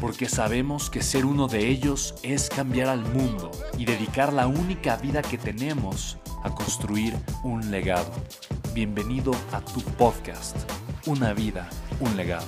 porque sabemos que ser uno de ellos es cambiar al mundo y dedicar la única vida que tenemos a construir un legado. Bienvenido a tu podcast, Una vida, un legado.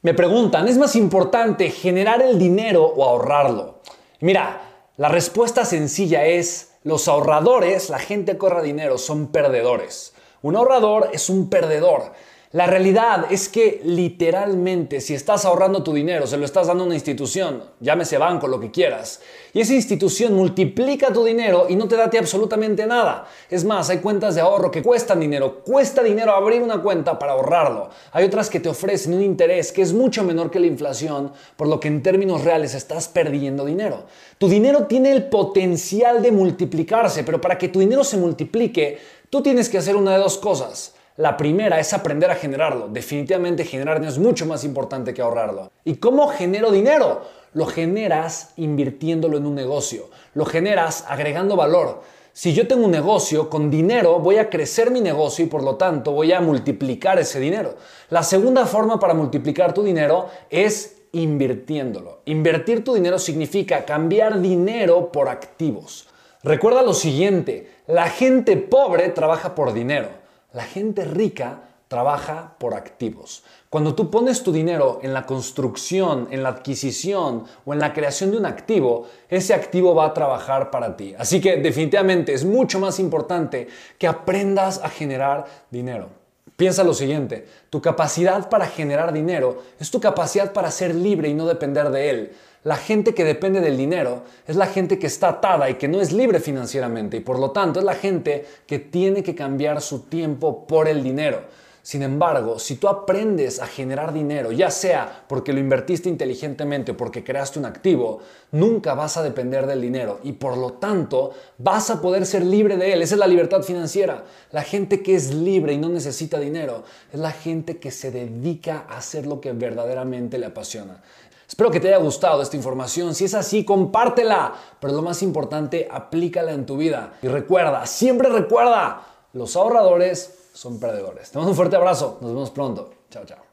Me preguntan, ¿es más importante generar el dinero o ahorrarlo? Mira, la respuesta sencilla es los ahorradores, la gente que ahorra dinero, son perdedores. Un ahorrador es un perdedor. La realidad es que literalmente si estás ahorrando tu dinero, se lo estás dando a una institución, llámese banco, lo que quieras, y esa institución multiplica tu dinero y no te da ti absolutamente nada. Es más, hay cuentas de ahorro que cuestan dinero, cuesta dinero abrir una cuenta para ahorrarlo. Hay otras que te ofrecen un interés que es mucho menor que la inflación, por lo que en términos reales estás perdiendo dinero. Tu dinero tiene el potencial de multiplicarse, pero para que tu dinero se multiplique, tú tienes que hacer una de dos cosas la primera es aprender a generarlo. Definitivamente generar dinero es mucho más importante que ahorrarlo. ¿Y cómo genero dinero? Lo generas invirtiéndolo en un negocio. Lo generas agregando valor. Si yo tengo un negocio con dinero, voy a crecer mi negocio y por lo tanto voy a multiplicar ese dinero. La segunda forma para multiplicar tu dinero es invirtiéndolo. Invertir tu dinero significa cambiar dinero por activos. Recuerda lo siguiente, la gente pobre trabaja por dinero. La gente rica trabaja por activos. Cuando tú pones tu dinero en la construcción, en la adquisición o en la creación de un activo, ese activo va a trabajar para ti. Así que definitivamente es mucho más importante que aprendas a generar dinero. Piensa lo siguiente, tu capacidad para generar dinero es tu capacidad para ser libre y no depender de él. La gente que depende del dinero es la gente que está atada y que no es libre financieramente y por lo tanto es la gente que tiene que cambiar su tiempo por el dinero. Sin embargo, si tú aprendes a generar dinero, ya sea porque lo invertiste inteligentemente o porque creaste un activo, nunca vas a depender del dinero y por lo tanto vas a poder ser libre de él. Esa es la libertad financiera. La gente que es libre y no necesita dinero es la gente que se dedica a hacer lo que verdaderamente le apasiona. Espero que te haya gustado esta información. Si es así, compártela. Pero lo más importante, aplícala en tu vida. Y recuerda, siempre recuerda, los ahorradores son perdedores. Te mando un fuerte abrazo. Nos vemos pronto. Chao, chao.